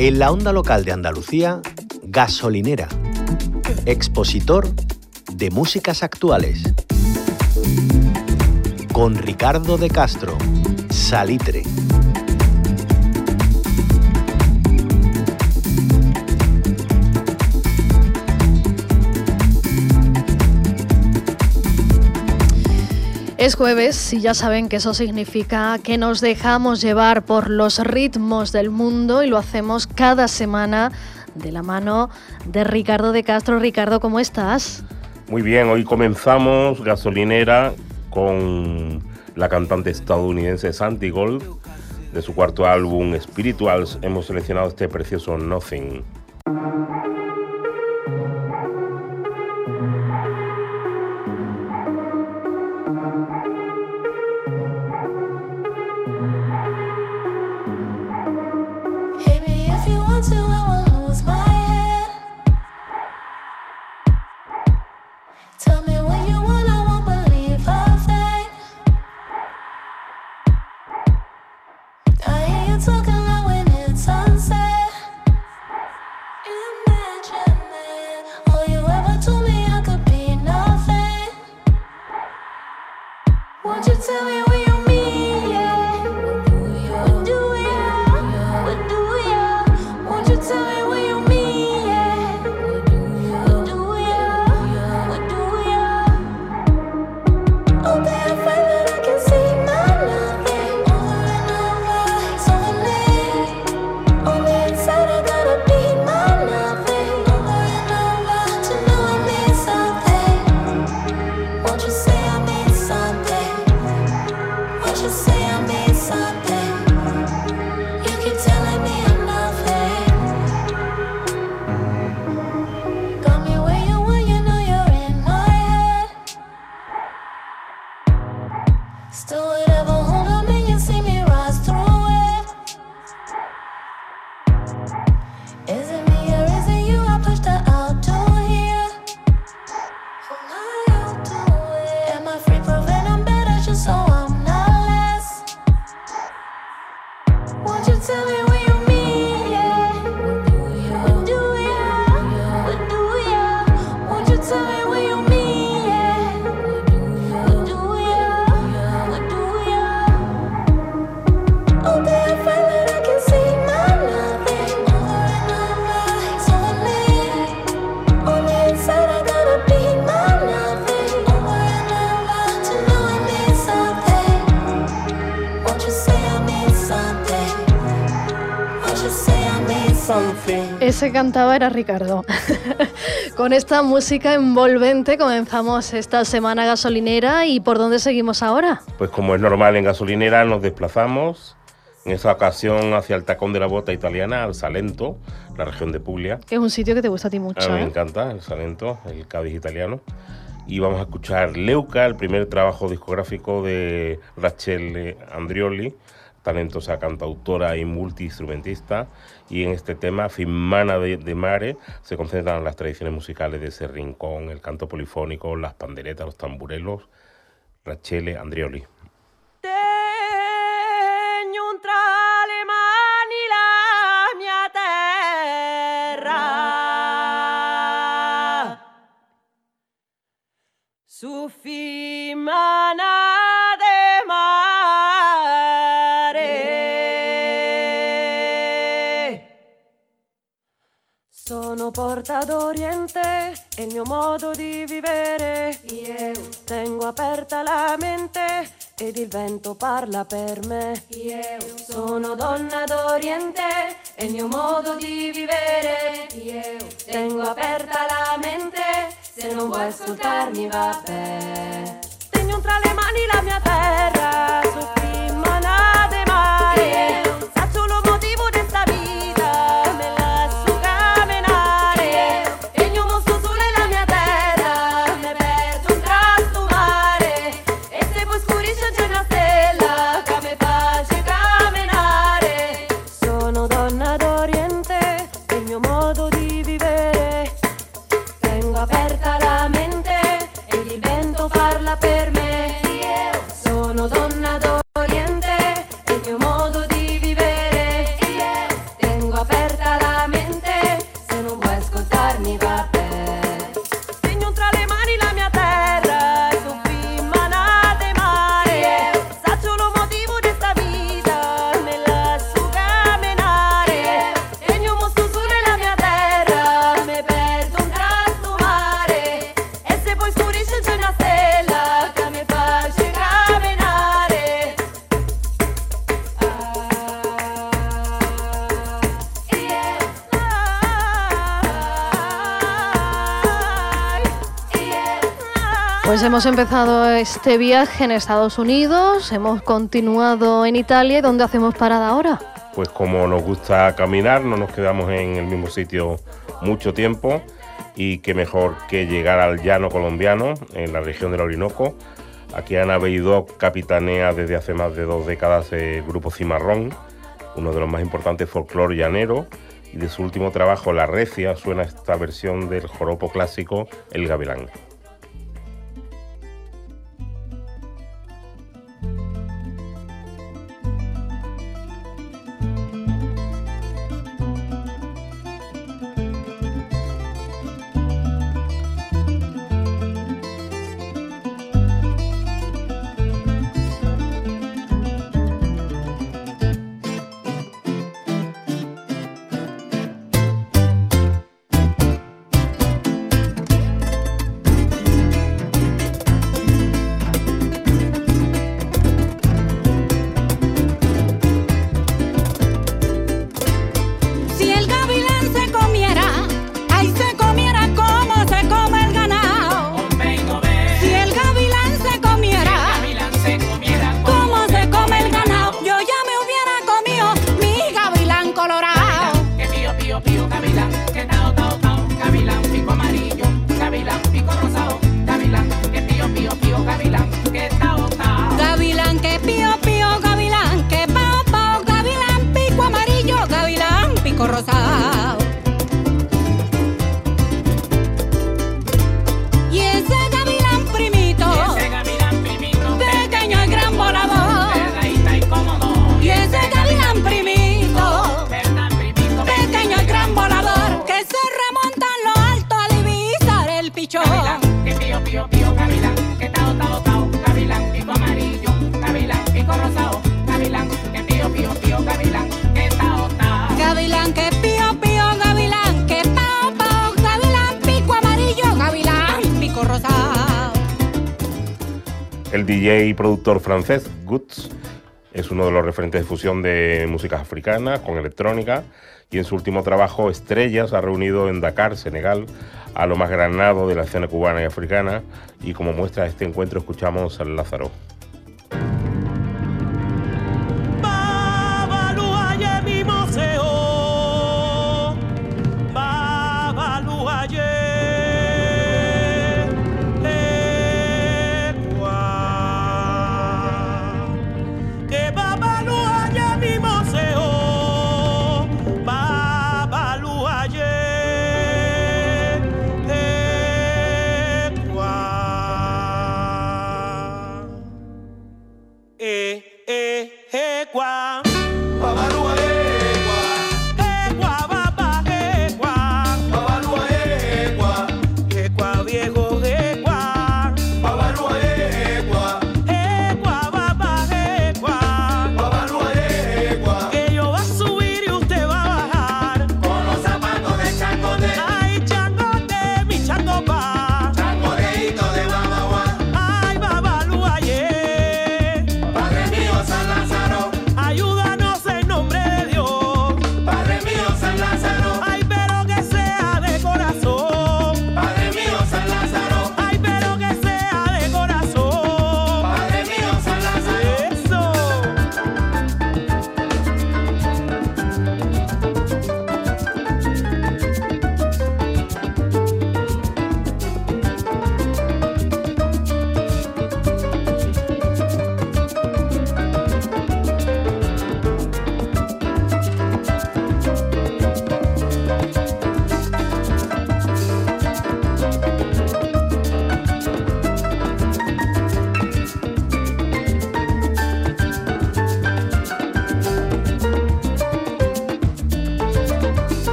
En la onda local de Andalucía, Gasolinera, expositor de músicas actuales. Con Ricardo de Castro, Salitre. Es jueves y ya saben que eso significa que nos dejamos llevar por los ritmos del mundo y lo hacemos cada semana de la mano de Ricardo de Castro. Ricardo, ¿cómo estás? Muy bien, hoy comenzamos gasolinera con la cantante estadounidense Santi Gold. De su cuarto álbum Spirituals hemos seleccionado este precioso Nothing. took Still Ese cantaba era Ricardo. Con esta música envolvente comenzamos esta semana gasolinera y ¿por dónde seguimos ahora? Pues como es normal en gasolinera nos desplazamos en esta ocasión hacia el tacón de la bota italiana, al Salento, la región de Puglia. Es un sitio que te gusta a ti mucho. A mí me ¿eh? encanta el Salento, el Cádiz italiano. Y vamos a escuchar Leuca, el primer trabajo discográfico de Rachel Andrioli, talentosa cantautora y multiinstrumentista y en este tema, Fimana de, Mare, se concentran las tradiciones musicales de ese rincón, el canto polifónico, las panderetas, los tamburelos. Rachele Andrioli. Su fimana Sono porta d'Oriente, è il mio modo di vivere. Io tengo aperta la mente ed il vento parla per me. Io sono donna d'Oriente, è il mio modo di vivere. Io tengo aperta la mente, se non vuoi ascoltarmi va bene. Aperta. Hemos empezado este viaje en Estados Unidos, hemos continuado en Italia y ¿dónde hacemos parada ahora? Pues como nos gusta caminar, no nos quedamos en el mismo sitio mucho tiempo y qué mejor que llegar al llano colombiano, en la región del Orinoco. Aquí Ana Beidó capitanea desde hace más de dos décadas el grupo Cimarrón, uno de los más importantes folclore llanero, y de su último trabajo, La Recia, suena esta versión del joropo clásico El Gavilán. DJ y productor francés Guts es uno de los referentes de fusión de música africana con electrónica y en su último trabajo Estrellas ha reunido en Dakar, Senegal, a lo más granado de la escena cubana y africana y como muestra este encuentro escuchamos al Lázaro.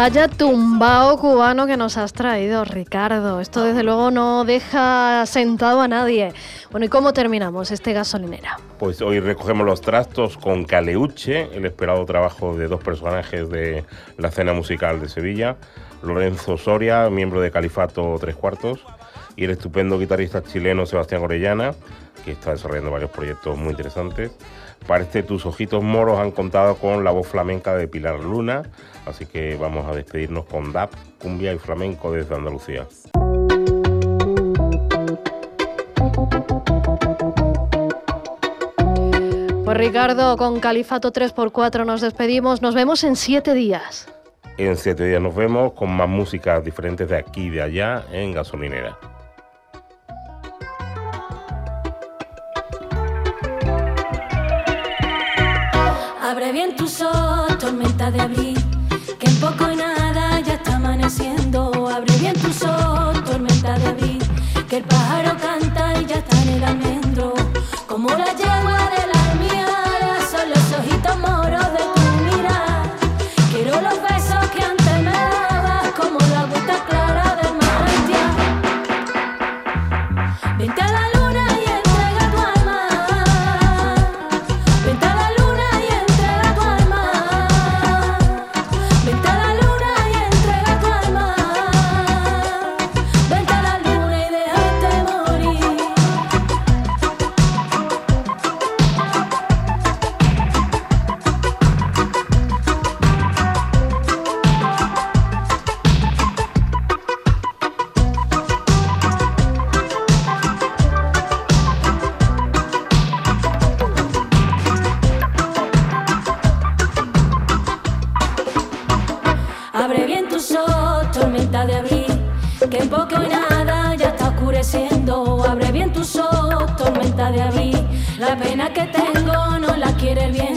Vaya tumbao cubano que nos has traído, Ricardo. Esto desde luego no deja sentado a nadie. Bueno, ¿y cómo terminamos este gasolinera? Pues hoy recogemos los trastos con Caleuche, el esperado trabajo de dos personajes de la escena musical de Sevilla. Lorenzo Soria, miembro de Califato Tres Cuartos, y el estupendo guitarrista chileno Sebastián Orellana, que está desarrollando varios proyectos muy interesantes. Parece tus ojitos moros han contado con la voz flamenca de Pilar Luna, así que vamos a despedirnos con DAP, cumbia y flamenco desde Andalucía. Pues Ricardo, con Califato 3x4 nos despedimos, nos vemos en siete días. En siete días nos vemos con más músicas diferentes de aquí y de allá en Gasolinera. Que tengo no la quiere viento.